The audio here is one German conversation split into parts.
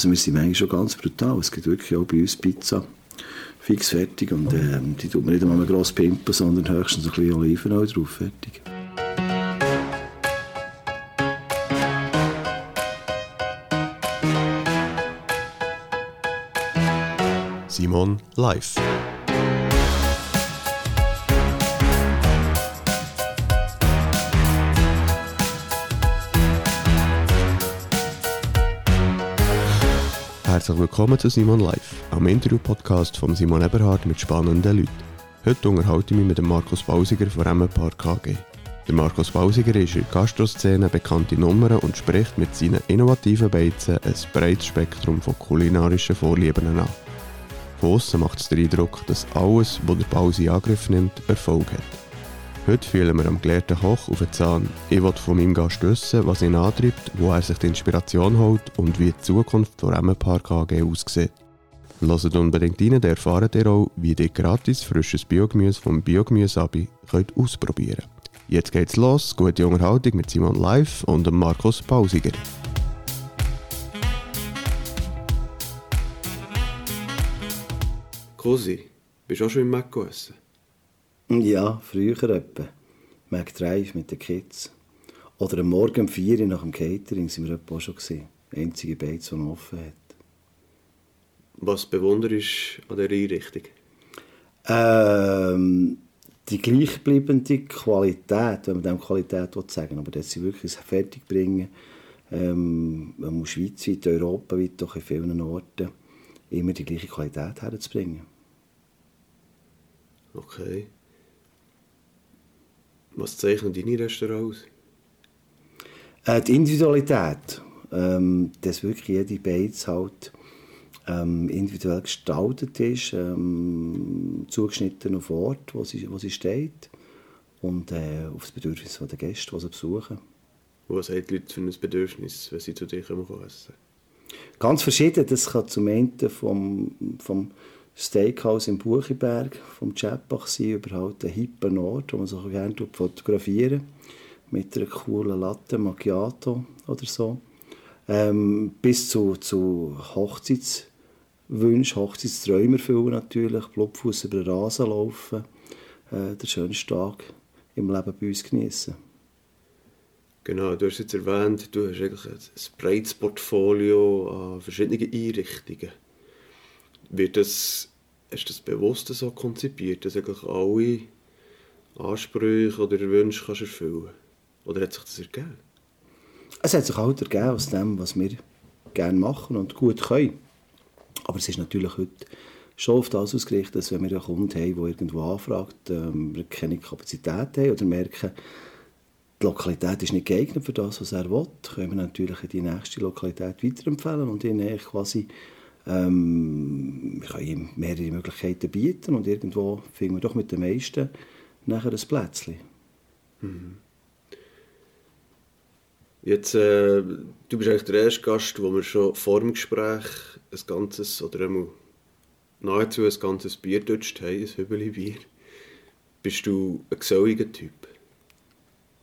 Also wir sind eigentlich schon ganz brutal. Es gibt wirklich auch bei uns Pizza fix fertig und ähm, die tut man nicht einmal gross pimpen, sondern höchstens ein bisschen Olivenöl drauf, fertig. Simon live. Herzlich willkommen zu Simon Live, am Interview-Podcast von Simon Eberhard mit spannenden Leuten. Heute unterhalte ich mich mit dem Markus Bausiger von Emmenpark KG. Der Markus Bausiger ist in der Gastroszene bekannte Nummer und spricht mit seinen innovativen Beizen ein breites Spektrum von kulinarischen Vorlieben an. Von aussen macht es den Eindruck, dass alles, was der Bausi in Angriff nimmt, Erfolg hat. Heute fühlen wir am gelehrten Koch auf den Zahn. Ich will von meinem Gast wissen, was ihn antreibt, wo er sich die Inspiration holt und wie die Zukunft der Emmenpark AG aussieht. Hört unbedingt rein, dann erfahrt ihr auch, wie ihr gratis frisches Biogemüse vom Biogemüse Abi könnt ausprobieren Jetzt geht's los, gute Unterhaltung mit Simon Live und Markus Pausiger. Cosi, bist du auch schon im Mac gegessen? Ja, früher etwa. Mac Drive mit den Kids. Oder am Morgen um 4 Uhr nach dem Catering sind wir etwa auch schon gesehen. Einzige Beiz, die noch offen hat. Was bewunderst du an dieser Einrichtung? Ähm, die gleichbleibende Qualität, wenn man dem Qualität sagen will, aber dass sie wirklich fertig bringen, ähm, man muss schweizweit, europaweit, doch in vielen Orten, immer die gleiche Qualität herzubringen. Okay. Was zeichnet deine Restaurant aus? Äh, die Individualität, ähm, dass wirklich jede Beiz halt ähm, individuell gestaltet ist, ähm, zugeschnitten auf Ort, wo sie, wo sie steht und äh, auf das Bedürfnis der Gäste, die sie besuchen. Was haben die Leute für ein Bedürfnis, wenn sie zu dir kommen essen? Ganz verschieden. Das kann zum einen vom, vom Steakhouse im Buchiberg, vom Chapach sein, über halt einen hippen Ort, wo man sich gerne fotografieren mit einer coolen Latte Macchiato oder so. Ähm, bis zu, zu Hochzeitswünschen, Hochzeitsträume erfüllen natürlich, Blutfuß über den Rasen laufen, äh, den schönsten Tag im Leben bei uns genießen. Genau, du hast jetzt erwähnt, du hast eigentlich ein breites Portfolio an verschiedenen Einrichtungen. Wird das, du das bewusst so konzipiert, dass eigentlich alle Ansprüche oder Wünsche kannst erfüllen Oder hat sich das ergeben? Es hat sich halt ergeben aus dem, was wir gerne machen und gut können. Aber es ist natürlich heute schon auf das ausgerichtet, dass wenn wir einen Kunden haben, der irgendwo anfragt, ähm, wir keine Kapazität haben oder merken, die Lokalität ist nicht geeignet für das, was er will, können wir natürlich die nächste Lokalität weiterempfehlen und ihn quasi ähm, wir können ihm mehrere Möglichkeiten bieten und irgendwo finden wir doch mit den meisten nachher ein Plätzchen. Mhm. Jetzt, äh, du bist eigentlich der erste Gast, wo wir schon vor dem Gespräch ein ganzes, oder einmal nahezu ein ganzes Bier dutscht haben, ein Hübeli Bier. Bist du ein geselliger Typ?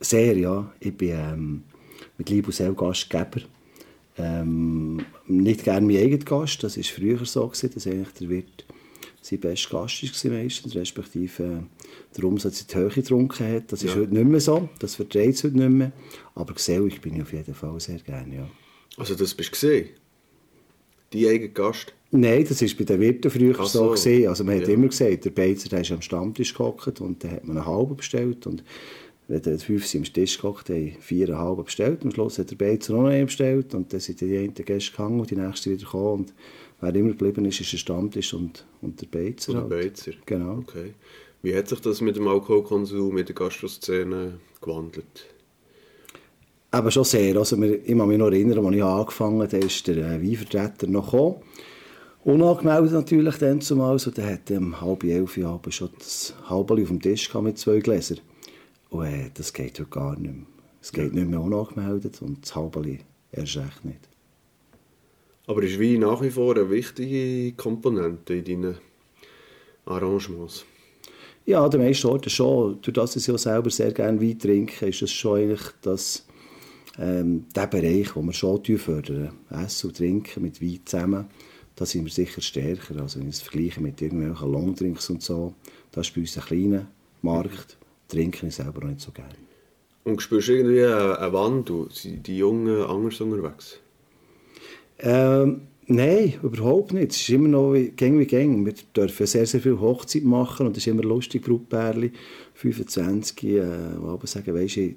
Sehr, ja. Ich bin ähm, mit Liebe und Gastgeber. Ähm, nicht gerne mein eigener Gast, das war früher so, gewesen, dass eigentlich der Wirt sein bester Gast war meistens, respektive äh, der Umsatz in die Höhe getrunken hat. Das ist heute nicht mehr so, das verträgt es heute nicht mehr. Aber gesellig bin ich auf jeden Fall sehr gerne, ja. Also das bist du gesehen? Dein eigener Gast? Nein, das war bei den Wirten früher so. so. Also man ja. hat immer gesagt, der Beizer der ist am Stammtisch gehockt und dann hat man eine halbe bestellt und wenn dann fünf sind am Tisch gehockt, haben viereinhalb bestellt. Am Schluss hat der Beizer noch einen bestellt und dann sind die einen Gäste gegangen und die nächsten wieder gekommen. Und wer immer geblieben ist, ist der Stammtisch und, und der Beizer. Und der halt. Beizer. Genau. Okay. Wie hat sich das mit dem Alkoholkonsum mit der Gastroszene gewandelt? Aber schon sehr. Also, ich kann mich noch erinnern, als ich angefangen habe, ist der äh, Weinvertreter noch gekommen. Unangemeldet natürlich dann zumal. Also, der hat um halb elf Abend schon das Halbeli auf dem Tisch mit zwei Gläsern. Und äh, das geht heute gar nicht mehr. Es geht nicht mehr unangemeldet und das Halbeli erst recht nicht. Aber ist Wein nach wie vor eine wichtige Komponente in deinen Arrangements? Ja, der meisten Orten schon. Durch das ich ja selber sehr gerne Wein trinke, ist es schon eigentlich das ähm, der Bereich, wo wir schon fördern, Essen und Trinken mit Wein zusammen, da sind wir sicher stärker. Also wenn ich es vergleiche mit irgendwelchen Longdrinks und so, das ist bei uns ein kleiner Markt. Trinken ich selber nicht so gerne. Und spürst du irgendwie einen Wandel? Sind die Jungen anders unterwegs? Ähm, nein, überhaupt nicht. Es ist immer noch wie, gang wie gang. Wir dürfen sehr, sehr viel Hochzeit machen und es ist immer lustig, Brautpärchen, 25, äh, die aber sagen, weisst du, ich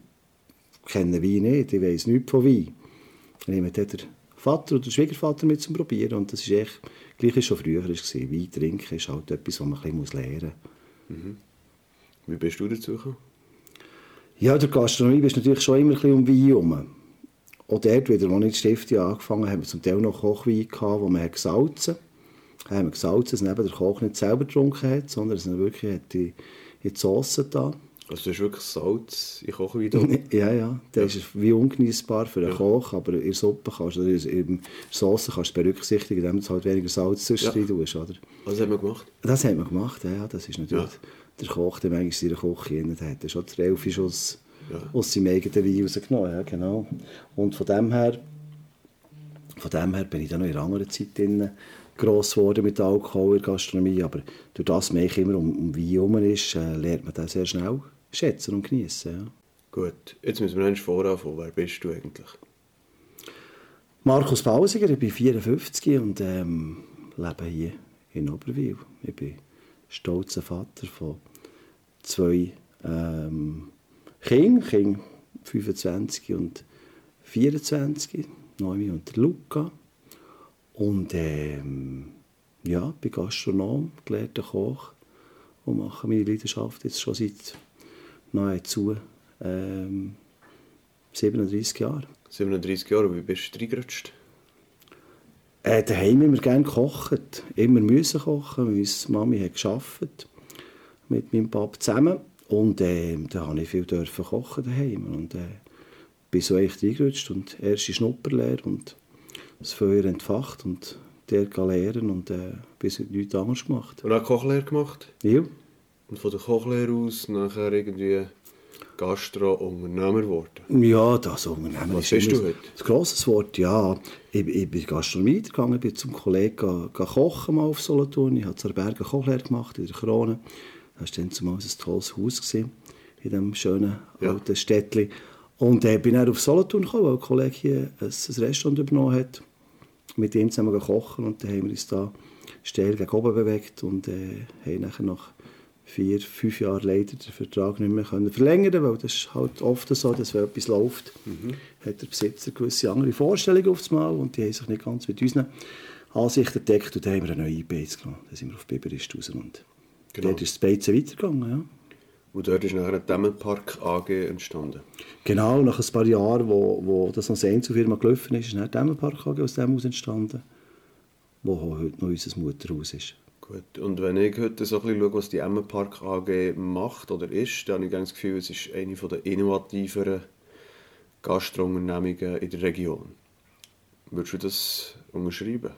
kenne Wein nicht, ich weiss nichts von Wein. Dann nehmen der Vater oder der Schwiegervater mit zum Probieren und das ist echt, gleich wie schon früher war. Wein trinken ist halt etwas, was man ein bisschen lernen muss. Mhm. Wie bist du dazu gekommen? Ja, der Gastronomie bist natürlich schon immer ein bisschen um Wein herum. Auch dort wieder, als ich die Stiftung angefangen habe, haben wir zum Teil noch Kochwein gehabt, wo man gesalzen hat. haben wir gesalzen, dass neben der Koch nicht selber getrunken hat, sondern dass er wirklich hat in, in die Sauce da. Also du hast wirklich Salz in Kochwein ja, ja. Das ja. ist wie ungenießbar für einen ja. Koch, aber in der Suppe kannst du, oder in der Sauce kannst du berücksichtigen, indem du halt weniger Salz zwischendrin ja. tust, oder? Was haben wir gemacht? Das haben wir gemacht, ja. Das ist natürlich ja. Der Koch, der manchmal seine Küche hat. Der hat schon der Elfischuss ja. aus seinem eigenen Wein rausgenommen. Ja, genau. Und von dem her, von dem her bin ich dann noch in einer anderen Zeit drin gross geworden mit Alkohol in der Gastronomie. Aber durch das man immer um, um Wein herum ist, äh, lernt man das sehr schnell schätzen und genießen. Ja. Gut, jetzt müssen wir noch voran Wer bist du eigentlich? Markus Pausiger, ich bin 54 und ähm, lebe hier in Oberwil. Ich bin stolzer Vater von zwei ähm, Kinder, Kinder 25 und 24, Noemi und Luca. Und ähm, ja, bin Gastronom, gelehrter Koch und mache meine Leidenschaft jetzt schon seit nahezu ähm, 37 Jahren. 37 Jahre, wie bist du reingerutscht? Äh, daheim haben wir gerne gekocht. Immer müssen kochen. Meine Mami hat gearbeitet mit meinem Papa zusammen. Und äh, da habe ich viel dürfen kochen daheim und äh, bin so echt eingerutscht und erste Schnupperlehre und das Feuer entfacht und der lehren und äh, bis nichts anderes gemacht. Und auch Kochlehre gemacht? Ja. Und von der Kochlehre aus nachher irgendwie Gastro-Unternehmer geworden? Ja, das Unternehmer Was bist du heute? Ein grosses Wort, ja. Ich, ich bin Gastronomie gegangen, bin zum Kollegen kochen mal auf Solothurn. Ich habe zur Berge Kochlehre gemacht in der Krone. Das war dann zumal ein tolles Haus gewesen, in diesem schönen ja. alten Städtchen. Und äh, bin dann auf Solothurn gekommen, weil ein Kollege hier ein, ein Restaurant übernommen hat. Mit ihm zusammen kochen und dann haben wir uns da steil gegen oben bewegt und äh, haben nachher nach vier, fünf Jahren leider den Vertrag nicht mehr können verlängern weil das ist halt oft so, dass wenn etwas läuft, mhm. hat der Besitzer gewisse andere Vorstellungen aufs Mal und die haben sich nicht ganz mit unseren Ansichten gedeckt und dann haben wir eine neue Base genommen. Dann sind wir auf Biberist raus und Genau. Dort ist das Beizen weitergegangen, ja. Und dort ist nachher ein Dämmenpark AG entstanden? Genau, nach ein paar Jahren, wo, wo das als Einzelfirma gelaufen ist, ist ein Dämmenpark AG aus dem aus entstanden, wo heute noch unser Mutterhaus ist. Gut, und wenn ich heute so ein bisschen schaue, was die Emmenpark AG macht oder ist, dann habe ich das Gefühl, es ist eine der innovativeren Gastrounternehmungen in der Region. Würdest du das unterschreiben?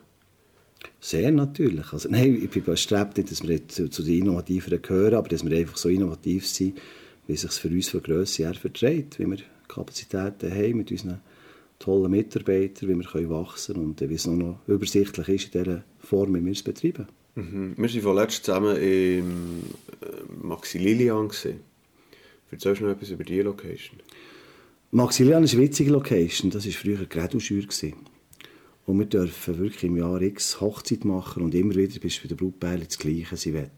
Sehr natürlich. Also, nein, ich bin bestrebt nicht, dass wir zu, zu den Innovativeren gehören, aber dass wir einfach so innovativ sind, wie es sich für uns von Grösse her verträgt, wie wir Kapazitäten haben mit unseren tollen Mitarbeitern, wie wir können wachsen können und wie es noch übersichtlich ist in der Form, wie wir es betreiben. Mhm. Wir waren vorletzt zusammen im äh, Maximilian. Erzählst du noch etwas über diese Location? Maximilian ist eine witzige Location. Das war früher eine Gräduschür. Und wir dürfen wirklich im Jahr X Hochzeit machen und immer wieder bist du bei den Brautpärchen das Gleiche. Sie wollen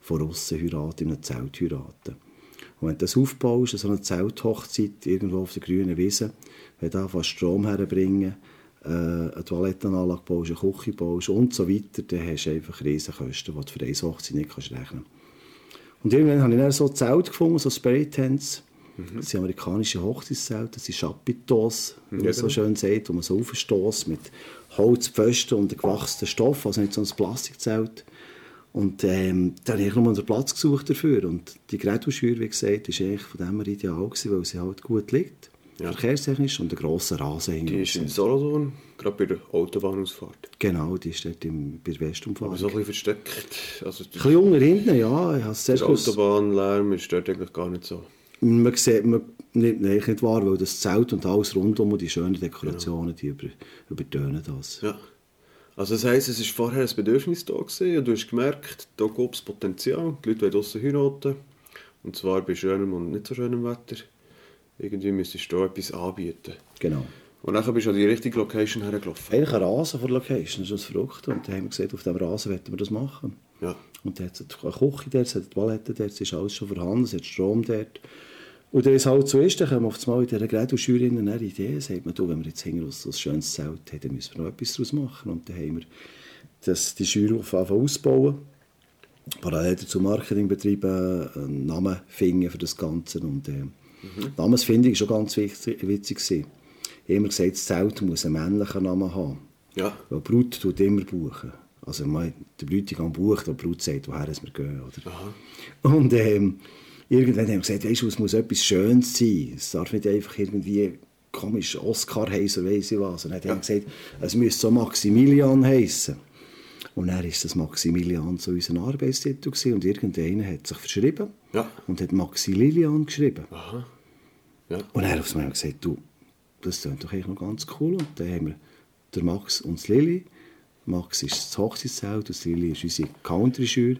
von außen heiraten, in einem Zelt heiraten. Und wenn du das aufbaust, so eine Zelthochzeit irgendwo auf der grünen Wiese, wenn du fast Strom herbringen, äh, eine Toilettenanlage baust, eine Küche baust und so weiter, dann hast du einfach Riesenkosten, die du für eine Hochzeit nicht kannst rechnen kannst. Und irgendwann habe ich dann so ein Zelt gefunden, so Spirit Tents, Mhm. Das sind amerikanische Hochzeitszelte, das sind Chapitos, wie man ja, so genau. schön sagt, wo man so aufstößt mit Holzpfosten und gewachsenen Stoff, also nicht so ein Plastikzelt. Und ähm, da habe ich nur einen Platz gesucht dafür. Und die Grätuschür, wie gesagt, war eigentlich von dem her ideal, gewesen, weil sie halt gut liegt, ja. verkehrstechnisch, und einen grossen Rasen Die ist in Solothurn, gerade bei der Autobahnausfahrt. Genau, die ist dort im, bei der Westumfahrt. Aber so ein bisschen versteckt. Also, ein bisschen unter hinten, ja. Ich der Autobahnlärm ist dort eigentlich gar nicht so. Man sieht, man nicht, nein, nicht wahr, weil das Zelt und alles rundum und die schönen Dekorationen, die über, übertönen das. Ja. Also das heisst, es war vorher ein Bedürfnis da gewesen, und du hast gemerkt, da gibt es Potenzial, die Leute wollen draussen heiraten, und zwar bei schönem und nicht so schönem Wetter. Irgendwie müsstest du da etwas anbieten. Genau. Und dann bist du an die richtige Location hergelaufen. Eigentlich ein Rasen von der Location, das ist das Verrückte. Und dann haben wir gesagt, auf diesem Rasen wollen wir das machen. Ja. Und da hat es eine Küche dort, es hat eine Toilette dort, es ist alles schon vorhanden, es hat Strom dort. Und wenn es halt so ist, dann kommen wir auf einmal in dieser Grädel-Jury eine Idee, sagt man, du, wenn wir jetzt hinten so ein schönes Zelt haben, dann müssen wir noch etwas daraus machen. Und dann haben wir das, die Jury ausbauen. Parallel dazu Marketing betreiben, einen Namen finden für das Ganze. Und, äh, mhm. Namensfindung war schon ganz wichtig, witzig. Habe immer gesagt, das Zelt muss einen männlichen Namen haben. Ja. Weil Brut tut immer buchen. Also man, der Bräutigam bucht, die Brut sagt, woher wir gehen. Oder? Aha. Und ähm, irgendwann haben wir gesagt, weißt du, es muss etwas Schönes sein. Es darf nicht einfach irgendwie komisch Oscar heißen, weiss ich was. Und dann haben wir gesagt, es müsste so Maximilian heißen. Und dann ist das Maximilian so unser Arbeitstitel gewesen. und irgendeiner hat sich verschrieben Ja. und hat Maximilian geschrieben. Aha. Ja. Und dann auf einmal gesagt, du, das klingt doch eigentlich noch ganz cool. Und dann haben wir der Max und das Lili. Max ist das Hochzeitszelt und das Lili ist unsere Country-Schür.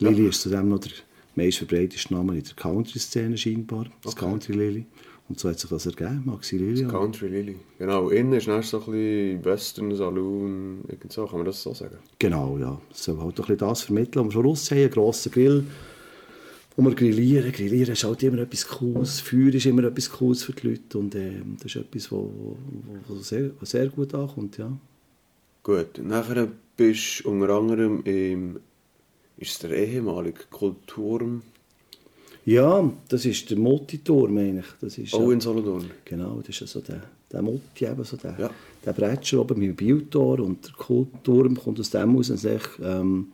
Lili ist zudem noch der meist verbreiteste Name in der Country-Szene scheinbar, das Country-Lili. Und so hat sich das ergeben, Maxi Lili. Country Lily. Genau, innen ist dann so ein bisschen Western Saloon, irgend so, kann man das so sagen? Genau, ja. Soll halt ein bisschen das vermitteln, was wir raus haben, einen grossen Grill. Und wir grillieren. Grillieren ist halt immer etwas Cooles. Feuer ist immer etwas Cooles für die Leute. Und äh, das ist etwas, was sehr, sehr gut ankommt, ja. Gut, nachher bist du unter anderem im, ist es der ehemalige Kulturm, Ja, das ist der Multiturm eigentlich. Das ist, auch ja, in Solothurn. Genau, das ist ja so der, der Mutti, eben so der, Ja. der Bretscher oben mit dem Bildtor und der Kulturm kommt aus dem aus. Und ähm,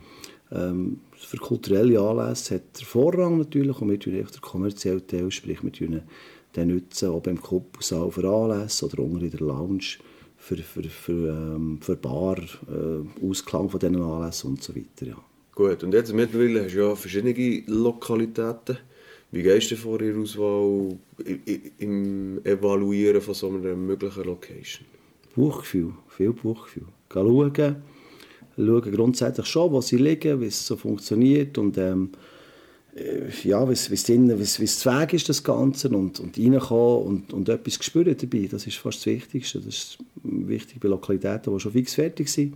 ähm, für kulturelle Anlässe hat der Vorrang natürlich und wir tun den kommerziellen Teil, sprich wir tun den nutzen, ob im Kuppelsaal für Anlässe oder unten in der Lounge für, für, für, ähm, für Bar, äh, Ausklang von diesen Anlässen und so weiter. Ja. Gut, und jetzt mittlerweile hast du ja verschiedene Lokalitäten. Wie gehst du vor in der Auswahl, im Evaluieren von so einer möglichen Location? Buchgefühl, viel Buchgefühl. Gehen schauen, schauen grundsätzlich schon, wo sie liegen, wie es so funktioniert und ähm, äh, ja, wie es- wie es zu Weg ist, das Ganze und, und reinkommen und, und etwas spüren dabei, das ist fast das Wichtigste. Das ist wichtig bei Lokalitäten, die schon fix fertig sind,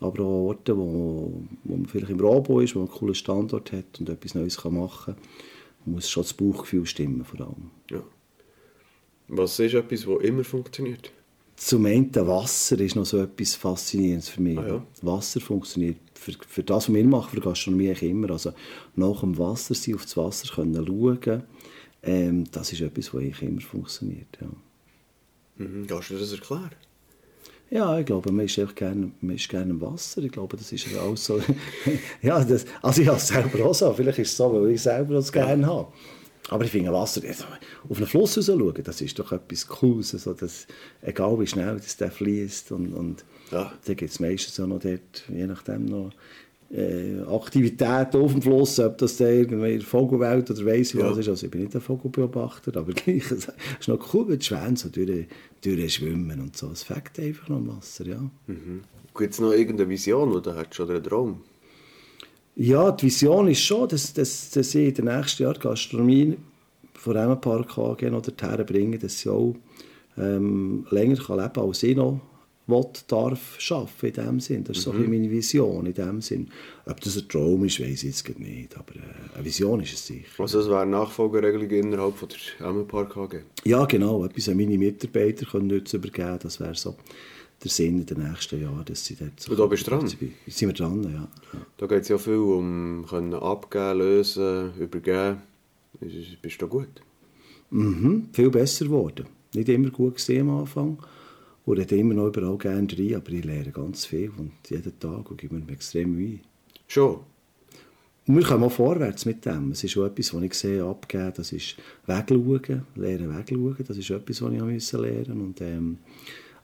aber auch Orte, wo, wo man vielleicht im Robo ist, wo man einen coolen Standort hat und etwas Neues kann machen kann, muss schon das Bauchgefühl stimmen vor allem. Ja. Was ist etwas, das immer funktioniert? Zum einen Wasser ist noch so etwas Faszinierendes für mich. Ah, ja. Wasser funktioniert für, für das, was wir machen, für Gastronomie eigentlich immer. Also nach dem Wasser sein, auf das Wasser können schauen, ähm, das ist etwas, was eigentlich immer funktioniert. Ja. Mhm. Kannst du das erklären? Ja, ich glaube, man ist einfach gerne, man ist gerne im Wasser. Ich glaube, das ist ja auch so. ja, das, also ich habe es selber auch so. Vielleicht ist es so, weil ich selber das gerne habe. Aber ich finde Wasser, also auf einen Fluss raus schauen, das ist doch etwas Cooles. Also das, egal wie schnell das der fließt. Und, und Ja. da gibt es meistens auch noch dort, je nachdem noch äh, Aktivitäten auf dem Fluss, ob das da irgendwie Vogelwelt oder weiss ich Ja. was ist. Also ich bin nicht ein Vogelbeobachter, aber gleich, es ist noch cool, wenn die Schwäne so durch, durchschwimmen und so. Es fängt einfach noch Wasser, ja. Gibt es noch irgendeine Vision oder hast du schon einen Traum? Ja, die Vision ist schon, dass, dass, dass ich in den nächsten Jahren Gastronomie von einem Park AG noch dorthin bringe, dass sie auch ähm, länger kann leben kann, als ich noch will, darf arbeiten in dem Sinn. Das ist so ein bisschen meine Vision in dem Sinn. Ob das ein Traum ist, weiß ich jetzt nicht, aber äh, eine Vision ist es sicher. Also das wäre eine Nachfolgeregelung innerhalb von der Emmenpark AG? Ja, genau, etwas an meine Mitarbeiter können nutzen übergeben, das wäre so der Sinn in den nächsten Jahren, dass sie dort... so- Und da bist du dran? Jetzt sind wir dran, ja. Da geht es ja viel um können abgeben, lösen, übergeben. Ist- ist- Bist du da gut? Mhm, viel besser geworden. Nicht immer gut gesehen am Anfang. Und ich immer noch überall gerne rein, aber ich lerne ganz viel und jeden Tag und gebe mir extrem Mühe. Schon? Und wir kommen auch vorwärts mit dem. Es ist schon etwas, was ich sehe, abgeben, das ist wegschauen, lernen wegschauen, das ist etwas, was ich auch lernen und ähm,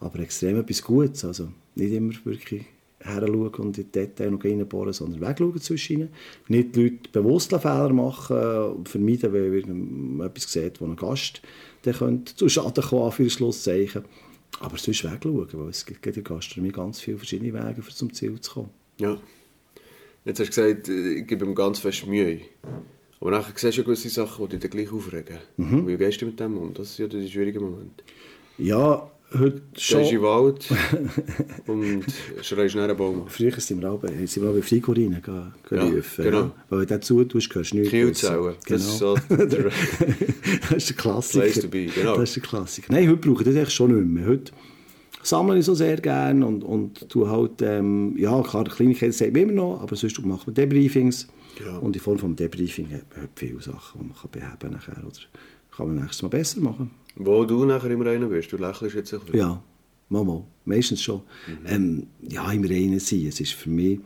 aber extrem etwas Gutes, also nicht immer wirklich heranschauen und in die Details noch reinbohren, sondern wegschauen zwischen. Nicht die Leute bewusst Fehler machen und vermeiden, weil man etwas sieht, wo ein Gast der könnte zu Schaden kommen, für Schlusszeichen. Aber sonst wegschauen, weil es gibt in der Gastronomie ganz viele verschiedene Wege, um zum Ziel zu kommen. Ja. Jetzt hast du gesagt, ich gebe ihm ganz fest Mühe. Aber nachher siehst du gewisse Sachen, die dich dann gleich aufregen. Mhm. Wie gehst du mit dem um? Das ist ja der schwierige Moment. Ja, heute schon. Gehst in den Wald und schreist nach einem Baum. Früher sind wir bei, sind wir auch bei Frigorinen gerufen. Ja, genau. Ja. Weil wenn du dazu tust, hörst du nichts. Kielzellen. Genau. Das ist so der, das ist der Klassiker. Place to be, genau. Das ist der Klassiker. Nein, heute brauche ich das eigentlich schon nicht mehr. Heute sammle ich so sehr gerne und, und tue halt, ähm, ja, klar, Kleinigkeiten sagt man immer noch, aber sonst machen wir Debriefings. Ja. Und in Form von Debriefing hat man viele Sachen, die man kann beheben kann oder kann man nächstes Mal besser machen. Wo du nachher im Reinen bist, du lächelst jetzt ein bisschen. Ja, mal, mal. meistens schon. Mhm. Ähm, ja, im Reinen sein, es ist für mich,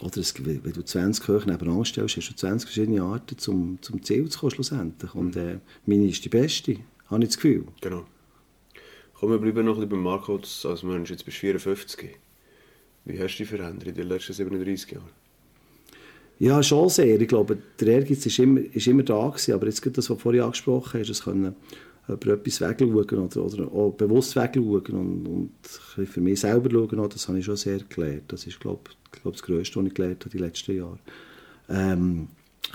oder es, wenn du 20 Köche nebenan stellst, hast du 20 verschiedene Arten, zum, zum Ziel zu kommen schlussendlich. Und äh, meine ist die beste, habe ich das Gefühl. Genau. Komm, wir bleiben noch ein bisschen beim Marco als Mensch. Jetzt bist du 54. Wie hast du dich verändert in den letzten 37 Jahren? Ja, schon sehr. Ich glaube, der Ehrgeiz ist immer, ist immer da gewesen, aber jetzt das, was du vorhin angesprochen hast, das können über etwas wegschauen oder, oder auch bewusst wegschauen und, und für mich selber schauen, das habe ich schon sehr gelernt. Das ist, glaube ich, das Größte, was ich gelernt habe den letzten Jahren. Ähm,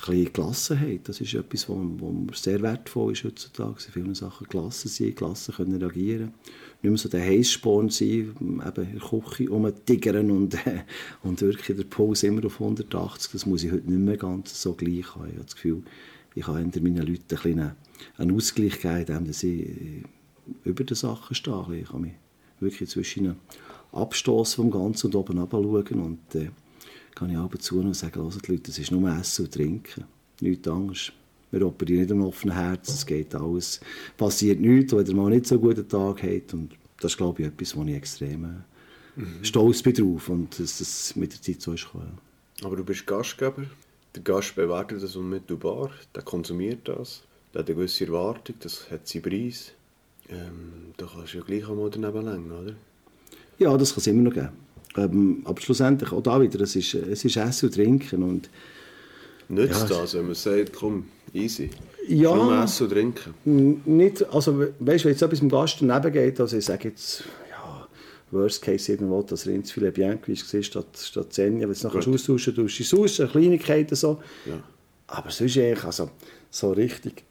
ein bisschen Gelassenheit, das ist etwas, was sehr wertvoll ist heutzutage. In vielen Sachen gelassen sein, gelassen können reagieren. Nicht mehr so der Heißsporn sein, eben in der Küche rumtigern und, äh, und wirklich der Puls immer auf 180. Das muss ich heute nicht mehr ganz so gleich haben. Ich habe das Gefühl, ich kann meinen Leuten ein bisschen einen Ausgleich geben, indem sie über die Sachen stehen. Ich kann mich wirklich zwischen abstoßen vom Ganzen und oben runter und äh, kann ich ab und zu und sagen, die Leute, das ist nur Essen und Trinken, nichts anderes. Wir operieren nicht am offenen Herz, es geht alles, passiert nichts, wenn ihr mal nicht so einen guten Tag habt und das ist, glaube ich, etwas, wo ich extrem äh, mhm. stolz bin drauf und dass das mit der Zeit so ist gekommen. Aber du bist Gastgeber, der Gast bewertet das unmittelbar, der konsumiert das, der hat eine gewisse Erwartung, das hat seinen Preis. Ähm, da kannst du ja gleich einmal daneben längen, oder? Ja, das kann es immer noch geben. Ähm, aber schlussendlich, auch da wieder, es ist, es ist Essen und Trinken. Und, Nützt ja, das, wenn man sagt, komm, easy? Ja. Nur Essen und Trinken? Nicht, also, weißt du, wenn jetzt etwas dem Gast daneben geht, also ich sage jetzt, ja, Worst Case irgendwo, dass Rindsfilet Bianchi war, statt, statt Zenia, wenn du es nachher austauschen tust, ist es aus, Kleinigkeiten so. Ja. Aber sonst eigentlich, also, so richtig,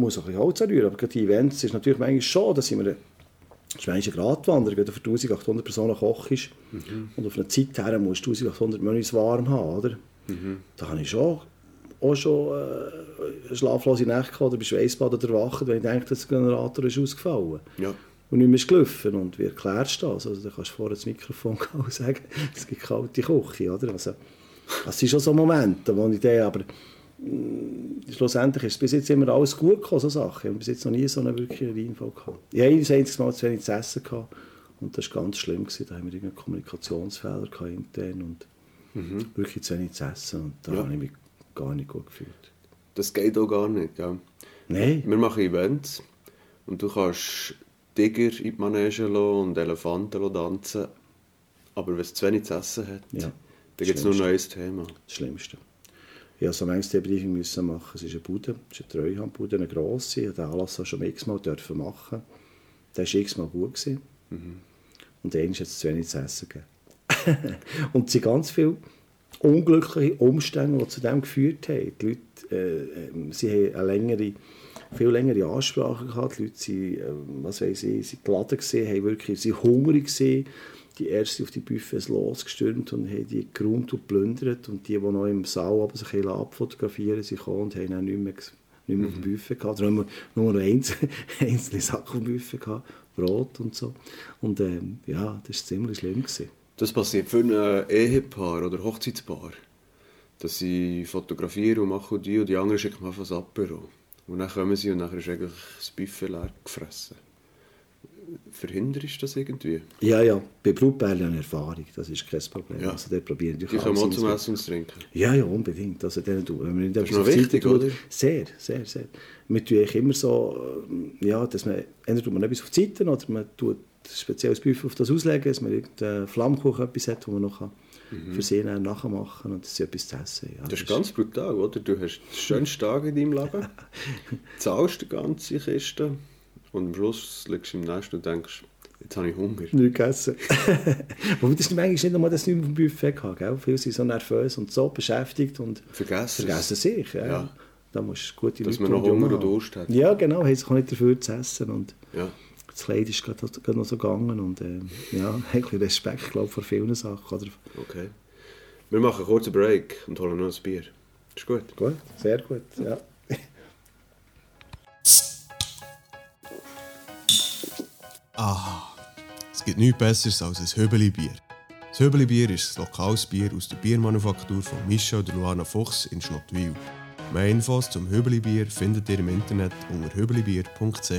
muss auch ein bisschen Holz anrühren, aber gerade die Events ist natürlich manchmal schon, dass wir das ist eine Gratwanderung, wenn du für 1800 Personen kochst mhm. und auf eine Zeit her musst du 1800 Menüs warm haben, oder? Mhm. Da habe ich schon, auch schon äh, schlaflose Nächte gehabt oder bei Schweißbad erwacht, wenn ich denke, dass der Generator ist ausgefallen. Ja. Und nicht mehr ist gelaufen. Und wie erklärst du das? Also, da kannst du vorher das Mikrofon sagen, es gibt kalte Küche, oder? Also, das sind schon so Momente, wo ich denke, aber schlussendlich ist es bis jetzt immer alles gut gekommen, so Sachen. Ich bis jetzt noch nie so eine wirkliche Reinfall gehabt. Ich habe ein einziges Mal zu wenig zu essen gehabt und das war ganz schlimm. Gewesen. Da haben wir einen Kommunikationsfehler gehabt intern und mhm. wirklich zu wenig zu essen und da ja. habe ich mich gar nicht gut gefühlt. Das geht auch gar nicht, gell? Nein. Wir machen Events und du kannst Tiger in die Manege und Elefanten tanzen, aber wenn es zu wenig zu essen hat, ja. dann gibt es nur ein neues Thema. Das Schlimmste. Ich musste so manches Debriefing müssen machen. Es ist eine Bude, es ist eine Treuhandbude, eine grosse. Ich den Anlass schon x-mal dürfen machen. Der war x-mal gut. Mhm. Und dann hat es zu wenig zu essen gegeben. und es sind ganz viele unglückliche Umstände, die zu dem geführt haben. Die Leute, äh, ähm, sie haben eine längere, viel längere Ansprache gehabt. Die Leute sind, äh, was weiß ich, sind geladen gewesen, haben wirklich, sind hungrig gewesen die Ersten auf die Buffets losgestürmt und haben die geräumt und plündert. Und die, die noch im Saal aber sich abfotografieren sind gekommen und haben dann nicht mehr, nicht mehr mhm. auf dem Buffet gehabt. Oder nur, nur noch einzelne, einzelne Sachen auf dem Buffet gehabt, Brot und so. Und ähm, ja, das war ziemlich schlimm. Gewesen. Das passiert für ein Ehepaar oder Hochzeitspaar, dass sie fotografieren und machen die und die anderen schicken einfach das Apero. Und dann kommen sie und dann ist eigentlich das Buffet leer gefressen verhinderst du das irgendwie? Ja, ja. Bei Blutbärlen habe ich Erfahrung, das ist kein Problem. Ja. Also, die probieren die können auch zum Essen und Trinken? Ja, ja, unbedingt. Also, denen, wenn man das ist noch wichtig, tut, oder? Sehr, sehr, sehr. Man tut immer so, äh, ja, dass man, entweder tut man etwas auf die Seite oder man tut spezielles Buffet auf das auslegen, dass man irgendeinen Flammkuchen etwas hat, wo man noch kann für sie nachmachen und sie etwas zu essen. Ja, Das ist ganz brutal, oder? Du hast den schönsten Tag in deinem Leben, zahlst die ganze Kiste und am Schluss liegst du im Nest und denkst, jetzt habe ich Hunger. nicht gegessen. Wobei das manchmal nicht einmal das nicht vom Buffet gehabt, gell? Viele sind so nervös und so beschäftigt und Vergessen. vergessen sich. Ja. Ja. Da musst du gute Dass Leute man noch Hunger und. Durst hat. Ja, genau, haben sich nicht dafür zu essen und Ja. das Kleid ist gerade, gerade noch so gegangen und äh, ja, ein bisschen Respekt, glaube ich, vor vielen Sachen. Oder? Okay. Wir machen einen kurzen Break und holen noch ein Bier. Ist gut? Gut, sehr gut, ja. Es gibt nichts Besseres als ein Höbeli-Bier. Das Höbeli-Bier ist ein lokales Bier aus der Biermanufaktur von Michel und Luana Fuchs in Schnottwil. Mehr Infos zum Höbeli-Bier findet ihr im Internet unter höbelibier.ch.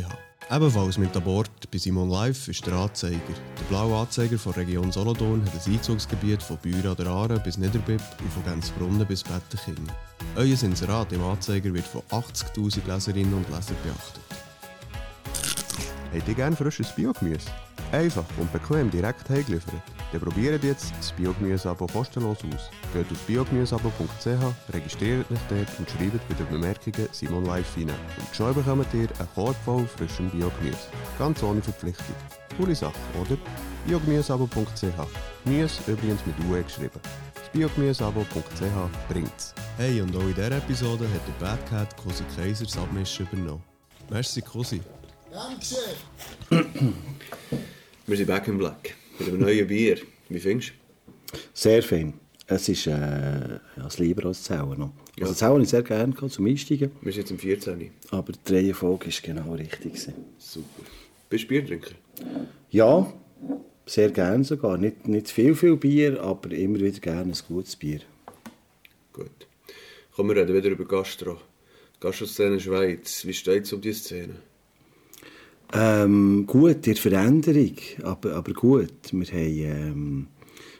Ebenfalls mit an Bord bei Simon Live ist der Anzeiger. Der blaue Anzeiger von Region Solothurn hat ein Einzugsgebiet von Büren an der Aare bis Niederbipp und von Gänzbrunnen bis Bettenking. Euer Inserat im Anzeiger wird von 80'000 Leserinnen und Lesern beachtet. Habt ihr gerne frisches Biogemüse? Einfach und bequem direkt heimgeliefert? Dann probiert jetzt das Biogemüse-Abo kostenlos aus. Geht auf biogemüseabo.ch, registriert euch dort und schreibt bei den Bemerkungen Simon Live rein. Und schon bekommt ihr einen Korb voll frischem Biogemüse. Ganz ohne Verpflichtung. Coole Sache, oder? biogemüseabo.ch Gemüse übrigens mit UE geschrieben. Das biogemüseabo.ch bringt's. Hey, und auch in dieser Episode hat der Bad Cat Cosi Kaiser das Abmischen übernommen. Merci, Cosi. Wir sind back in black. Mit einem neuen Bier. Wie findest du? Sehr fein. Es ist äh, ja, lieber als Zellen noch. Also Zellen habe ich sehr gerne gehabt, zum Einsteigen, Wir sind jetzt im 14. aber die Reihenfolge war genau richtig. gewesen. Super. Bist du Biertrinker? Ja, sehr gerne sogar. Nicht, nicht viel, viel Bier, aber immer wieder gerne ein gutes Bier. Gut. Kommen wir reden wieder über Gastro. Gastro-Szene Schweiz. Wie steht es um die Szene? Ähm, gut, der Veränderung, aber, aber gut. Wir haben ähm,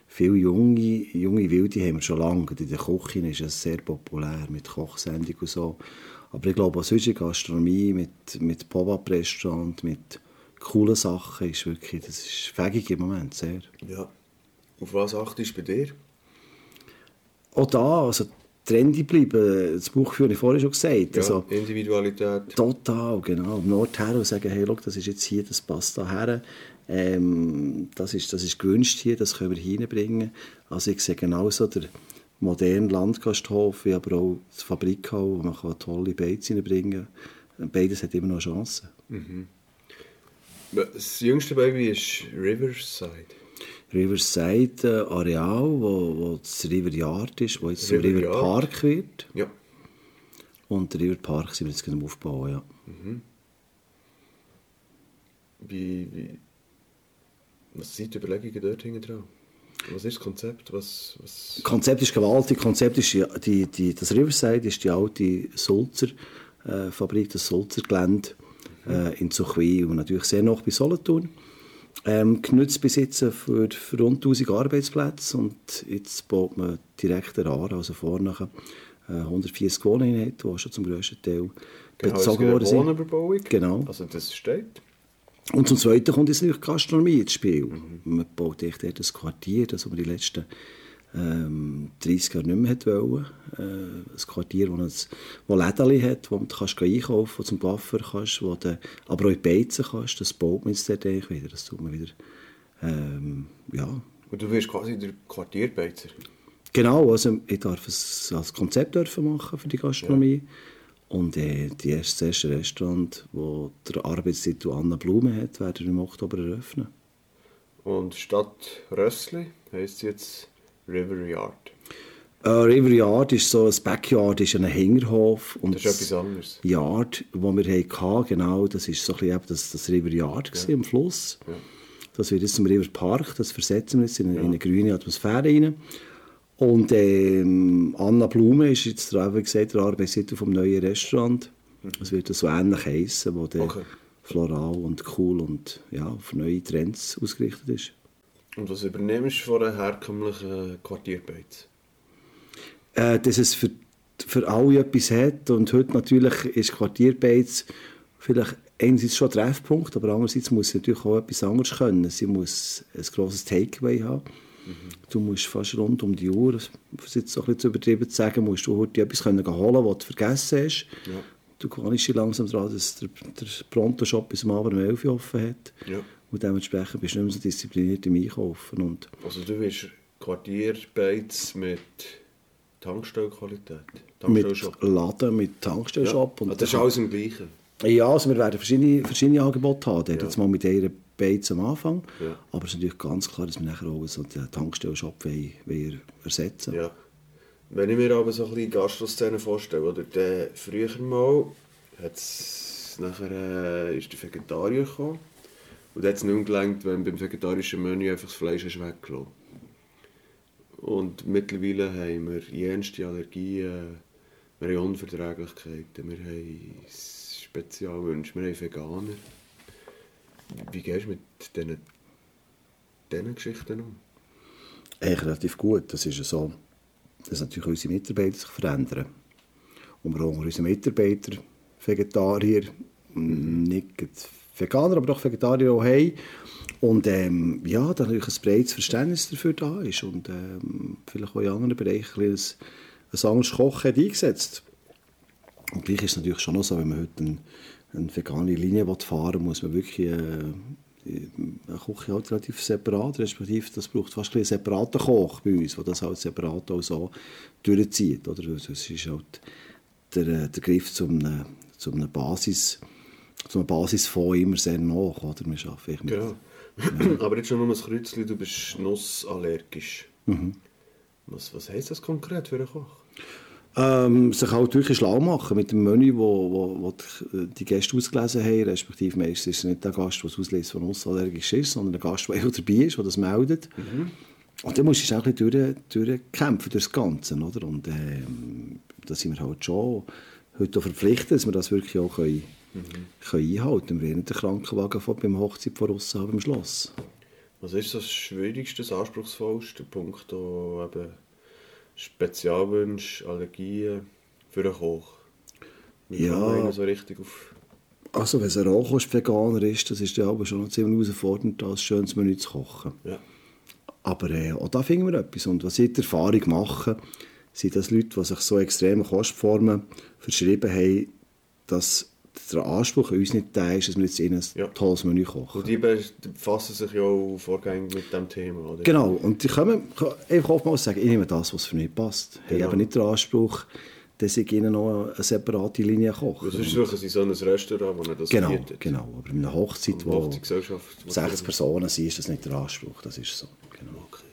viele junge, junge Wilde haben wir schon lange. In der Küche ist es sehr populär mit Kochsendung und so. Aber ich glaube, auch sonst in Gastronomie mit, mit Pop-Up-Restaurant, mit coolen Sachen ist wirklich, das ist fähig im Moment, sehr. Ja. Auf was achtest du bei dir? Auch da, also trendy bleiben, das Buch habe ich vorhin schon gesagt. Ja, Also, Individualität. Total, genau. Am Nord her und sagen, hey, look, das ist jetzt hier, das passt da her. Ähm, das, ist, das ist gewünscht hier, das können wir hinbringen. Also ich sehe genauso den modernen Landgasthof, wie aber auch das Fabrikhall, wo man kann tolle Beiz reinbringen kann. Beides hat immer noch Chancen. Das jüngste Baby ist Riverside. Riverside äh, Areal, wo, wo das River Yard ist, wo jetzt zum River River. Park wird. Ja. Und der River Park sind wir jetzt gerade Aufbauen, ja. Wie, wie, was sind die Überlegungen dort hinten dran? Was ist das Konzept? Was, was... Das Konzept ist gewaltig. Das Konzept ist die, die, das Riverside ist die alte Sulzer äh, Fabrik, das Sulzer Gelände äh, in Zuchwil und natürlich sehr noch bei Solothurn. Ähm, jetzt für, für rund 1000 Arbeitsplätze und jetzt baut man direkt an, also vorne äh, 140 Wohneinheiten, die schon zum grössten Teil Genau, bezogen worden sind. Wohnüberbauung. Genau. Also das steht. Und zum Zweiten kommt jetzt natürlich Gastronomie ins Spiel. Man baut echt dort ein Quartier, das man die letzten ähm, 30 Jahre nicht mehr hat wollen. Äh, ein Quartier, wo, wo Läden hat, wo du kannst einkaufen wo du zum Coiffeur kannst, wo du aber auch Beizen kannst. Das baut man jetzt dort wieder. Das tut man wieder, ähm, ja. Und du wirst quasi der Quartierbeizer. Genau, also ich darf es als Konzept dürfen machen für die Gastronomie. Und äh, die erste, das erste Restaurant, wo der Arbeitstitel Anna Blume hat, werden wir im Oktober eröffnen. Und statt Rössli heisst es jetzt River Yard. Äh, River Yard ist so, ein Backyard ist ein Hängerhof. Und Das ist etwas anderes. Yard, wo wir hatten, genau, das ist so ein bisschen das, das River Yard ja. am Fluss. Das wird jetzt zum River Park, das versetzen wir jetzt in, in eine grüne Atmosphäre rein. Und ähm, Anna Blume ist jetzt, wie gesagt, der Arbeitstitel vom neuen Restaurant. Es wird so ähnlich heißen, wo der Okay. floral und cool und ja, auf neue Trends ausgerichtet ist. Und was übernimmst du von einer herkömmlichen Quartierbeiz? äh, dass es für, für alle etwas hat. Und heute natürlich ist Quartierbeiz vielleicht einerseits schon ein Treffpunkt, aber andererseits muss sie natürlich auch etwas anderes können. Sie muss ein grosses Takeaway haben. Du musst fast rund um die Uhr, das ist jetzt so ein bisschen zu übertrieben zu sagen, musst du heute etwas können holen was du vergessen hast. Ja. Du dich langsam daran, dass der, der Pronto-Shop bis am Abend um 11 Uhr offen hat. Ja. Und dementsprechend bist du nicht mehr so diszipliniert im Einkaufen. Und Also du bist Quartierbeiz mit Tankstellqualität. mit. Laden, mit Tankstellshop. Ja. Und Ah, das ist alles im Gleichen. Ja, also wir werden verschiedene, verschiedene Angebote haben. Ja. Jetzt mal mit einer Beiz am Anfang. Ja. Aber es ist natürlich ganz klar, dass wir nachher auch so den Tankstellshop wollen, wollen ersetzen Ja. Wenn ich mir aber so ein bisschen Gastroszene vorstelle, oder der früher mal hat's nachher äh, ist der Vegetarier gekommen und hat es nicht gelangt, wenn beim vegetarischen Menü einfach das Fleisch weggelassen. Und mittlerweile haben wir jenste Allergien, wir haben Unverträglichkeiten, wir haben Spezialwünsche, wir haben Veganer. Wie gehst du mit diesen, diesen Geschichten um? Eigentlich relativ gut. Das ist ja so, dass natürlich unsere Mitarbeiter sich verändern. Und wir auch unsere Mitarbeiter, Vegetarier, mm, nicht Veganer, aber doch Vegetarier auch haben. Und ähm, ja, da natürlich ein breites Verständnis dafür da ist und ähm, vielleicht auch in anderen Bereichen ein, ein, anderes Kochen eingesetzt. Und gleich ist es natürlich schon noch so, wenn man heute eine, eine vegane Linie fahren will, muss man wirklich äh, eine Küche halt relativ separat, respektive das braucht fast einen separaten Koch bei uns, der das halt separat auch so durchzieht. Oder? Das ist halt der, äh, der Griff zu einem, zu einem Basis, zu einem Basisfonds immer sehr nach. Oder? Wir arbeiten mit, Genau. Aber jetzt schon nur ein Kreuzchen, du bist nussallergisch. Was, was heisst das konkret für einen Koch? Ähm, sich halt wirklich schlau machen mit dem Menü, wo, wo, wo die, die Gäste ausgelesen haben, respektive meistens ist es nicht der Gast, der es ausliest, der nussallergisch ist, sondern der Gast, der dabei ist, der das meldet. Und dann musst du auch ein bisschen durch, durchkämpfen durch das Ganze, oder? Und ähm, da sind wir halt schon heute verpflichtet, dass wir das wirklich auch können, können einhalten können. Wir haben den Krankenwagen von, beim Hochzeit von Russen haben im Schloss. Was ist das schwierigste, das anspruchsvollste Punkt, eben Spezialwünsche, Allergien für einen Koch? Wie Ja. so richtig auf... Also wenn es ein Rohkost-Veganer ist, das ist dann aber schon ziemlich herausfordernd, als schönes Menü zu kochen. Ja. Aber äh, auch da finden wir etwas. Und was ich die Erfahrung mache, sind das Leute, die sich so extreme Kostformen verschrieben haben, dass der Anspruch an uns nicht da ist, dass wir jetzt ihnen ein Ja. tolles Menü kochen. Und die be- befassen sich ja auch vorgängig mit dem Thema, oder? Genau, und die können können einfach oftmals sagen, ich nehme das, was für mich passt. Ich Genau. habe nicht den Anspruch, dass ich ihnen noch eine separate Linie koche. Das ist sie so ein Restaurant, wo er das Genau, bietet. genau. Aber bei einer Hochzeit, wo Hochzeitsgesellschaft. wo- sechs Personen sind, ist das nicht der Anspruch. Das ist so. Genau. Okay.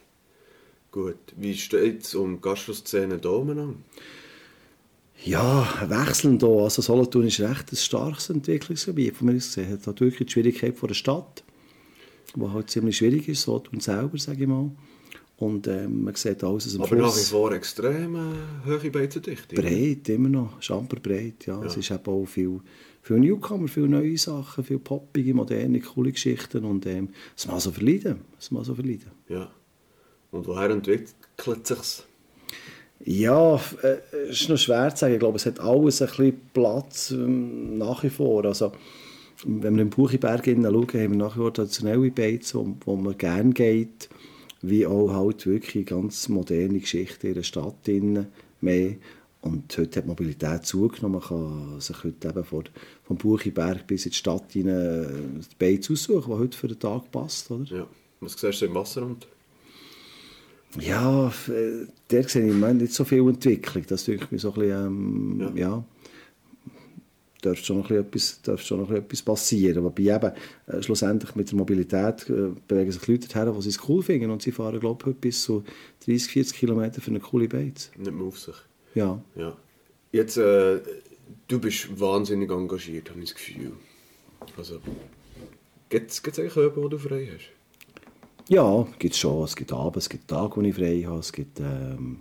Gut. Wie steht es um die Gastroszene da umeinander? Ja, wechseln hier. Also Solothurn ist recht ein starkes Entwicklungsgebiet, von mir aus gesehen. Hat halt wirklich die Schwierigkeit von der Stadt, die halt ziemlich schwierig ist, Solothurn selber, sage ich mal. Und ähm, man sieht alles aus dem Aber nach wie Fluss. vor extrem äh, hohe Beizendichte. Breit, immer noch. Schamperbreit, ja. Es ist eben auch viel, viel Newcomer, viele neue Sachen, viel poppige, moderne, coole Geschichten. Und ähm, es mal so verleiden. Es mal so verleiden. Ja. Und woher entwickelt sich's? Ja, äh, es ist noch schwer zu sagen. Ich glaube, es hat alles ein bisschen Platz ähm, nach wie vor. Also, wenn wir im Buchiberg schauen, haben wir nach wie vor traditionelle Beiz, wo, wo man gerne geht, wie auch halt wirklich ganz moderne Geschichten in der Stadt mehr. Und heute hat die Mobilität zugenommen. Man kann sich heute eben von, vom Buchiberg bis in die Stadt rein äh, die Beiz aussuchen, die heute für den Tag passt. Oder? Ja. Was siehst du im Wasseramt? Ja, äh, der sehe ich im Moment nicht so viel Entwicklung. Das denke ich so ein bisschen, ähm, Ja. ja. Dürfte schon noch etwas, dürfte schon noch etwas passieren. Wobei eben, äh, schlussendlich mit der Mobilität äh, bewegen sich Leute her, die es cool finden. Und sie fahren, glaube ich, heute bis zu 30, 40 Kilometer für eine coole Beiz. Nicht mehr auf sich. Ja. Ja. Jetzt, äh, du bist wahnsinnig engagiert, habe ich das Gefühl. Also, gibt es eigentlich jemanden, wo du frei hast? Ja, gibt es schon. Es gibt Abend, es gibt Tage, wo ich frei habe. Es gibt, ähm,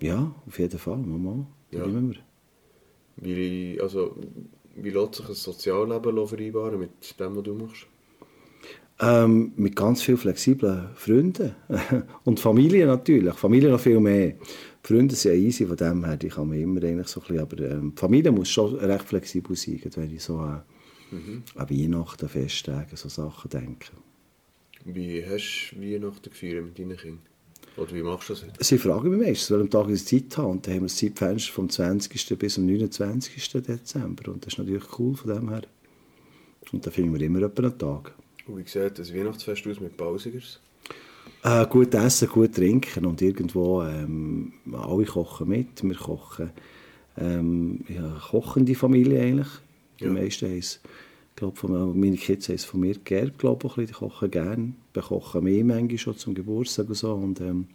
ja, auf jeden Fall. Mama, Ja. immer. Wie, also, wie lässt sich ein Sozialleben vereinbaren mit dem, was du machst? Ähm, mit ganz vielen flexiblen Freunden. und Familie natürlich. Familie noch viel mehr. Die Freunde sind ja easy, von dem her, die kann man immer eigentlich so ein bisschen, aber ähm, die Familie muss schon recht flexibel sein, wenn ich so, äh, an Weihnachten, Festtage, so Sachen denken. Wie hast du Weihnachten gefeiert mit deinen Kindern? Oder wie machst du das heute? Sie fragen mich meistens, welchem Tag ich Zeit habe. Und dann haben wir das Zeitfenster vom 20. bis zum 29. Dezember. Und das ist natürlich cool von dem her. Und da finden wir immer einen Tag. Und wie sieht das Weihnachtsfest aus mit Pausigers? Äh, gut essen, gut trinken und irgendwo ähm, alle kochen mit. Wir kochen, ähm, ja, kochende Familie eigentlich. Die Ja. meisten haben glaube, von, meine Kids haben es von mir geerbt, glaube ich, ein bisschen. die kochen gerne. Wir kochen mehr manchmal schon zum Geburtstag und so. Und ähm,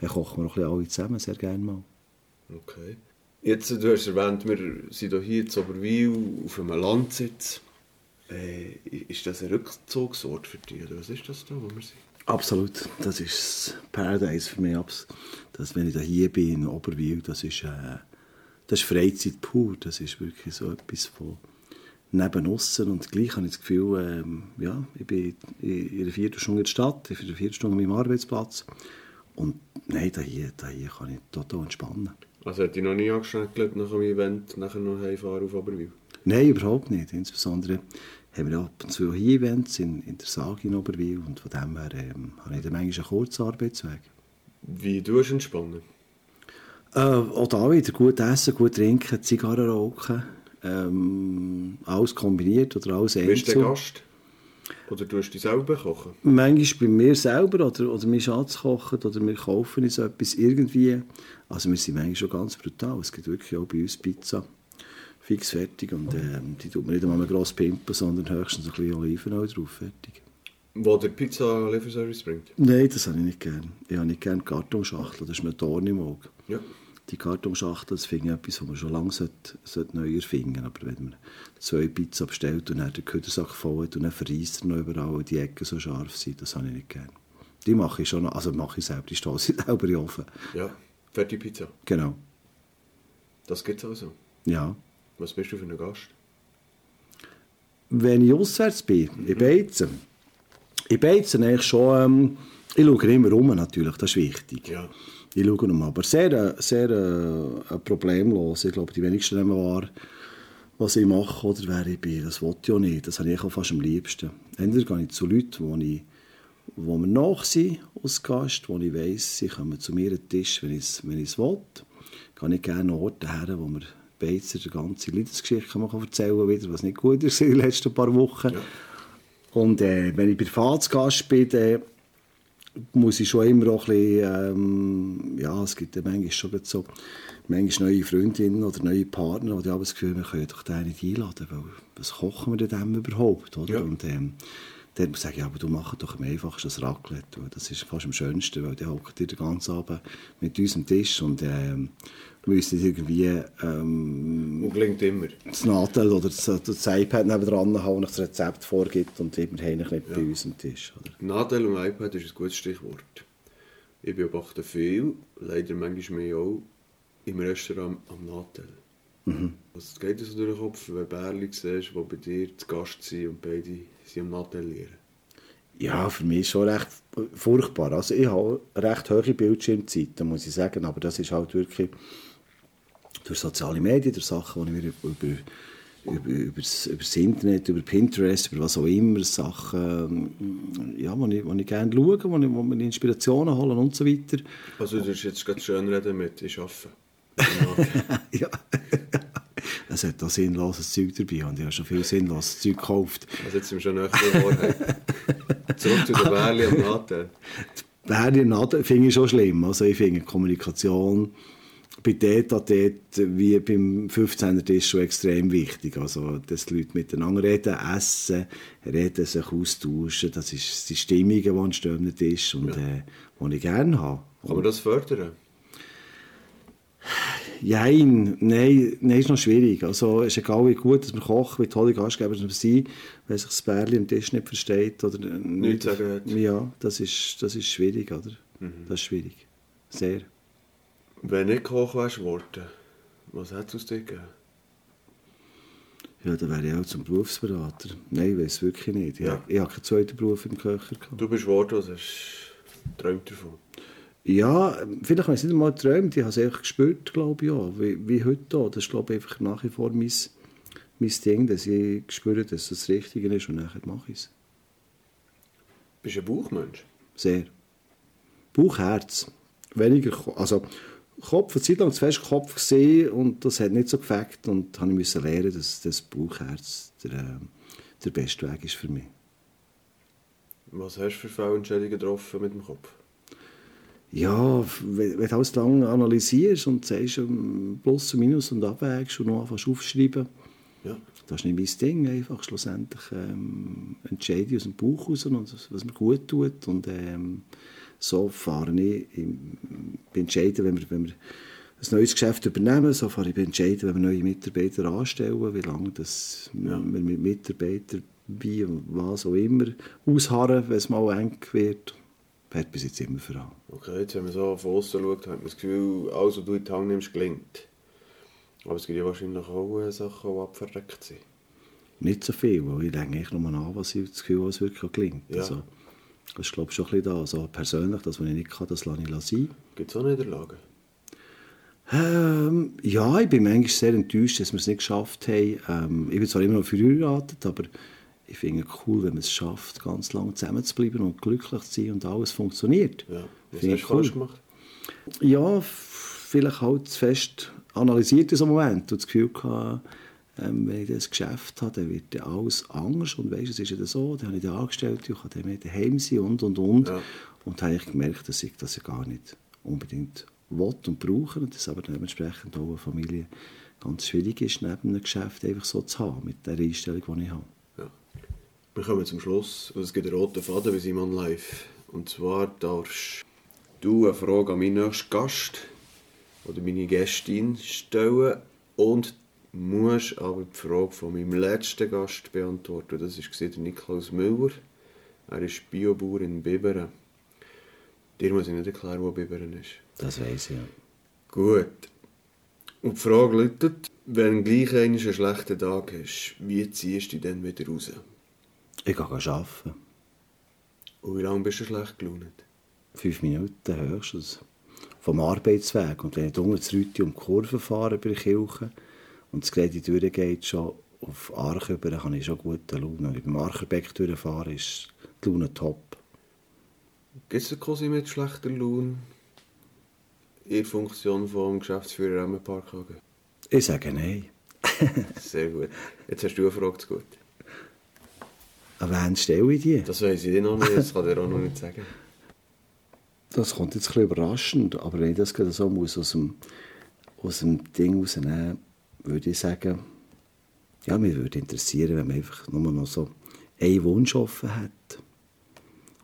dann kochen wir auch ein bisschen alle zusammen, sehr gerne mal. Okay. Jetzt, du hast erwähnt, wir sind hier in Oberwil auf einem Landsitz. Äh, ist das ein Rückzugsort für dich? Oder was ist das da, wo wir sind? Absolut, das ist das Paradise für mich. abs- Das, wenn ich da hier bin in Oberwil, das ist, äh, das ist Freizeit pur. Das ist wirklich so etwas von neben aussen. Und gleich habe ich das Gefühl, ähm, ja, ich bin in in einer Viertelstunde in der Stadt, ich bin in einer Viertelstunde an meinem Arbeitsplatz. Und nein, da hier, da hier kann ich total entspannen. Also hat dich noch nie angestrengt, nach dem Event nachher noch heimfahren auf Oberwil? Nein, überhaupt nicht. Insbesondere haben wir ab und zu hier Events in, in der Sage in Oberwil. Und von dem her ähm, habe ich dann manchmal einen kurzen Arbeitsweg. Wie du entspannen? Äh, auch da wieder gut essen, gut trinken, Zigarren rauchen. Ähm, alles kombiniert oder alles Bist du der. Gast? Oder tust du selber kochen? Manchmal bei mir selber oder, oder mein Schatz kochen oder wir kaufen uns etwas irgendwie. Also wir sind manchmal schon ganz brutal. Es gibt wirklich auch bei uns Pizza fix fertig und ähm, die tut man nicht einmal gross pimpen, sondern höchstens ein bisschen Olivenöl drauf, fertig. Wo der Pizza-Lieferservice bringt? Nein, das habe ich nicht gern. Ich habe nicht gern Kartonschachteln, das ist mir Dorn im Auge. Ja. Die Kartonschachtel, das finde ich etwas, was man schon lange sollte, sollte neu erfinden Aber wenn man zwei Pizza bestellt und dann den Küdersack voll hat und dann verreisst er noch überall, weil die Ecken so scharf sind, das habe ich nicht gern. Die mache ich schon, also mache ich selber, die stehe ich selber in den Ofen. Ja. Fertig Pizza. Genau, Das gibt's also. ja. Was bist du für ein Gast? Wenn ich auswärts bin, in Beizen, in Beizen eigentlich schon, ähm, ich schaue immer rum natürlich, das ist wichtig. Ja. Ich schaue nochmal, aber sehr, sehr äh, problemlos. Ich glaube, die wenigsten nehmen wahr, was ich mache oder wer ich bin. Das wollte ich auch nicht. Das habe ich auch fast am liebsten. Entweder gehe ich zu Leuten, wo, ich, wo mir nach sind als Gast, wo ich weiss, sie kommen zu mir an den Tisch, wenn ich es wenn ich's will. Gehe ich gerne an Orte her, wo mir Beizer die ganze kann man erzählen wieder, was nicht gut ist in den letzten paar Wochen. Und äh, wenn ich Privatsgast bin, dann muss ich schon immer auch ein bisschen, ähm, ja, es gibt ja manchmal schon so, manchmal neue Freundinnen oder neue Partner, die haben das Gefühl, wir können doch den nicht einladen, weil was kochen wir denn dem überhaupt, oder? Ja. Und ähm, dann muss ich sagen, ja, aber du mach doch am einfachsten das Raclette, das ist fast am schönsten, weil dann hockt ihr den ganzen Abend mit uns am Tisch und ähm, müsst nicht irgendwie ähm, Und gelingt immer. das Nadel oder das, das iPad nebenan haben, das das Rezept vorgibt und immer eigentlich nicht bei uns am Tisch, oder? Nadel und iPad ist ein gutes Stichwort. Ich beobachte viel, leider manchmal mehr auch, im Restaurant am Nadel. Was geht dir so durch den Kopf, wenn du Bärli siehst, die bei dir zu Gast sind und beide sind am Nadel lehren? Ja, für mich schon recht furchtbar. Also ich habe recht hohe Bildschirmzeiten, muss ich sagen, aber das ist halt wirklich durch soziale Medien, durch Sachen, die ich mir über, über, über, das, über das Internet, über Pinterest, über was auch immer, Sachen, ähm, ja, wo ich, wo ich gerne schaue, wo, ich, wo mir Inspirationen holen und so weiter. Also du hast jetzt gerade schön reden mit «Ich arbeite». ja. Es hat auch sinnloses Zeug dabei und ich habe schon viel sinnloses Zeug gekauft. Also jetzt sind wir schon näher der. Zurück zu den Bärli am Nadel. Bärli Nadel finde ich schon schlimm. Also ich finde Kommunikation bei dort an dort wie beim 15er Tisch schon extrem wichtig. Also, dass die Leute miteinander reden, essen, reden, sich austauschen. Das ist die Stimmung, die entstehen am Tisch und äh, die ich gerne habe. Kann man das fördern? Jein, nein, nein, ist noch schwierig. Also, es ist egal, wie gut dass wir kochen, wie tolle Gastgeber wir sind, wenn sich das Bärli am Tisch nicht versteht oder nicht sagen hat. Ja, das ist, das ist schwierig, oder? Das ist schwierig. Sehr. Wenn nicht Koch wärst geworden, was hätte es aus dir gegeben? Ja, dann wäre ich auch zum Berufsberater. Nein, ich weiß es wirklich nicht. Ich, Ja. habe- ich habe keinen zweiten Beruf im Köcher gehabt. Du bist geworden, also hast geträumt davon. Ja, vielleicht habe ich es nicht einmal geträumt. Ich habe es einfach gespürt, glaube ich, auch. Wie, wie heute auch. Das ist, glaube ich, einfach nach wie vor mein, mein Ding, dass ich spüre, dass es das Richtige ist und nachher mache ich es. Bist du ein Bauchmensch? Sehr. Bauch, Herz. Weniger, also Kopf, eine Zeit lang zu fest Kopf gesehen und das hat nicht so gefällt und habe ich müssen lernen, dass das Bauch, Herz der, äh, der beste Weg ist für mich. Was hast du für Fehlentscheidungen getroffen mit dem Kopf? Ja, wenn wenn du alles lange analysierst und sagst ähm, Plus und Minus und abwägst und noch anfängst aufschreiben, Ja. das ist nicht mein Ding, einfach schlussendlich ähm, entscheide ich aus dem Bauch raus und was, was mir gut tut und ähm, so fahre ich im, bei Entscheiden, wenn wir, wenn wir ein neues Geschäft übernehmen, so fahre ich Entscheiden, wenn wir neue Mitarbeiter anstellen, wie lange das wir mit Mitarbeitern wie und was auch immer ausharren, wenn es mal eng wird, fährt bis jetzt immer voran. Okay, jetzt wenn man so von außen schaut, hat man das Gefühl, alles, was du in die Hand nimmst, gelingt. Aber es gibt ja wahrscheinlich auch Sachen, die abverreckt sind. Nicht so viel, weil ich denke eigentlich nur an, was ich das Gefühl habe, was wirklich gelingt. Ja. Also, das ist glaube ich schon ein bisschen da. Also persönlich, das, was ich nicht kann, das lasse ich sein. Gibt es auch Niederlagen? Ähm, ja, ich bin manchmal sehr enttäuscht, dass wir es nicht geschafft haben. Ähm, ich bin zwar immer noch verheiratet, aber ich finde es cool, wenn man es schafft, ganz lange zusammen zu bleiben und glücklich zu sein und alles funktioniert. Ja. Was Finde hast du falsch gemacht? Ja, vielleicht halt zu fest analysiert in so einem Moment und das Gefühl gehabt, ähm, wenn ich das Geschäft habe, dann wird dann alles anders und weißt, es ist ja so, dann habe ich den Angestellten, ich kann dann mehr daheim sein und und und. Ja. Und dann habe ich gemerkt, dass ich das ja gar nicht unbedingt will und brauche und dass aber dementsprechend auch eine Familie ganz schwierig ist, neben einem Geschäft einfach so zu haben, mit der Einstellung, die ich habe. Ja. Wir kommen zum Schluss. und Es gibt einen roten Faden bei Simon Live. Und zwar darfst du eine Frage an meinen nächsten Gast oder meine Gästin stellen und musst aber die Frage von meinem letzten Gast beantworten. Das war der Niklaus Müller. Er ist Biobauer in Biberen. Dir muss ich nicht erklären, wo Biberen ist. Das weiß ich ja. Gut. Und die Frage lautet, wenn du gleich einmal einen schlechten Tag hast, wie ziehst du dich dann wieder raus? Ich gehe arbeiten. Und wie lange bist du schlecht gelaunt? fünf Minuten höchstens vom Arbeitsweg. Und wenn ich unten zu Rüti um die Kurve fahre über die Kirche und das Gerät durchgeht, schon auf Arch über, habe ich schon gute Laune. Wenn ich beim Archerbeck durchfahre, ist die Laune top. Gibt es Cousin mit schlechter Laune in der Funktion vom Geschäftsführer am Park? Ich sage nein. Sehr gut. Jetzt hast du eine Frage zu gut. An wen stelle ich die? Das weiß ich noch nicht, das kann ich dir auch noch nicht sagen. Das kommt jetzt ein bisschen überraschend, aber wenn ich das gerade so muss aus dem, aus dem Ding rausnehmen würde ich sagen, ja, mich würde interessieren, wenn man einfach nur noch so einen Wunsch offen hat.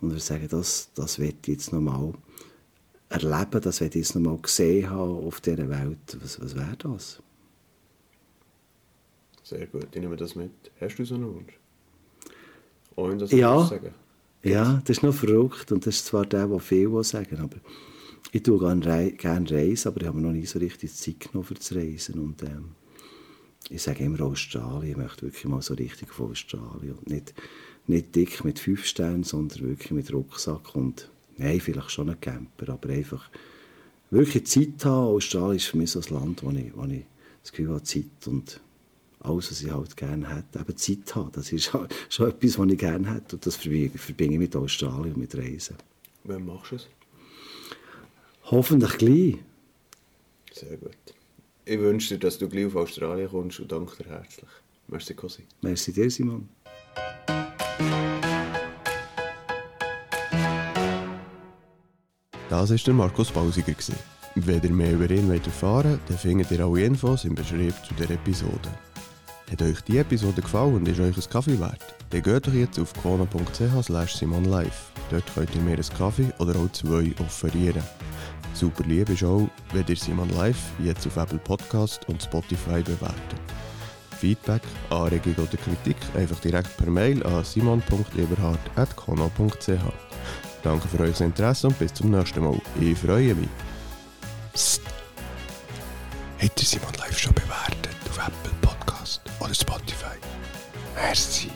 Und wir sagen, das, das ich jetzt noch mal erleben, das ich jetzt noch mal gesehen haben auf dieser Welt. Was, was wäre das? Sehr gut, ich nehme das mit. Hast du so einen Wunsch? Ohne das Ja. sagen. Ja, das ist noch verrückt und das ist zwar der, der viel sagen aber ich tue gerne, rei gerne reisen, aber ich habe mir noch nie so richtig Zeit genommen für zu reisen und ähm, ich sage immer Australien, ich möchte wirklich mal so richtig von Australien und nicht, nicht dick mit fünf Sternen, sondern wirklich mit Rucksack und nein, vielleicht schon ein Camper, aber einfach wirklich Zeit haben. Australien ist für mich so ein Land, wo ich, wo ich das Gefühl habe, Zeit und alles, was ich halt gerne hätte, eben Zeit haben. Das ist schon etwas, was ich gerne hätte. Und das verbinde ich mit Australien und mit Reisen. Wann machst du es? Hoffentlich gleich. Sehr gut. Ich wünsche dir, dass du gleich auf Australien kommst und danke dir herzlich. Merci, Cousin. Merci dir, Simon. Das war der Markus Bausiger. Wenn ihr mehr über ihn erfahren wollt, dann findet ihr alle Infos im Beschrieb zu der Episode. Hat euch die Episode gefallen und ist euch ein Kaffee wert? Dann geht doch jetzt auf kona.ch slash simonlive. Dort könnt ihr mir einen Kaffee oder auch zwei offerieren. Super lieb ist auch, wenn ihr Simon Live jetzt auf Apple Podcast und Spotify bewertet. Feedback, Anregung oder Kritik einfach direkt per Mail an simon.eberhard.kono.ch. Danke für euer Interesse und bis zum nächsten Mal. Ich freue mich. Psst. Habt ihr Simon Live schon bewertet auf Apple Podcast oder Spotify? Merci.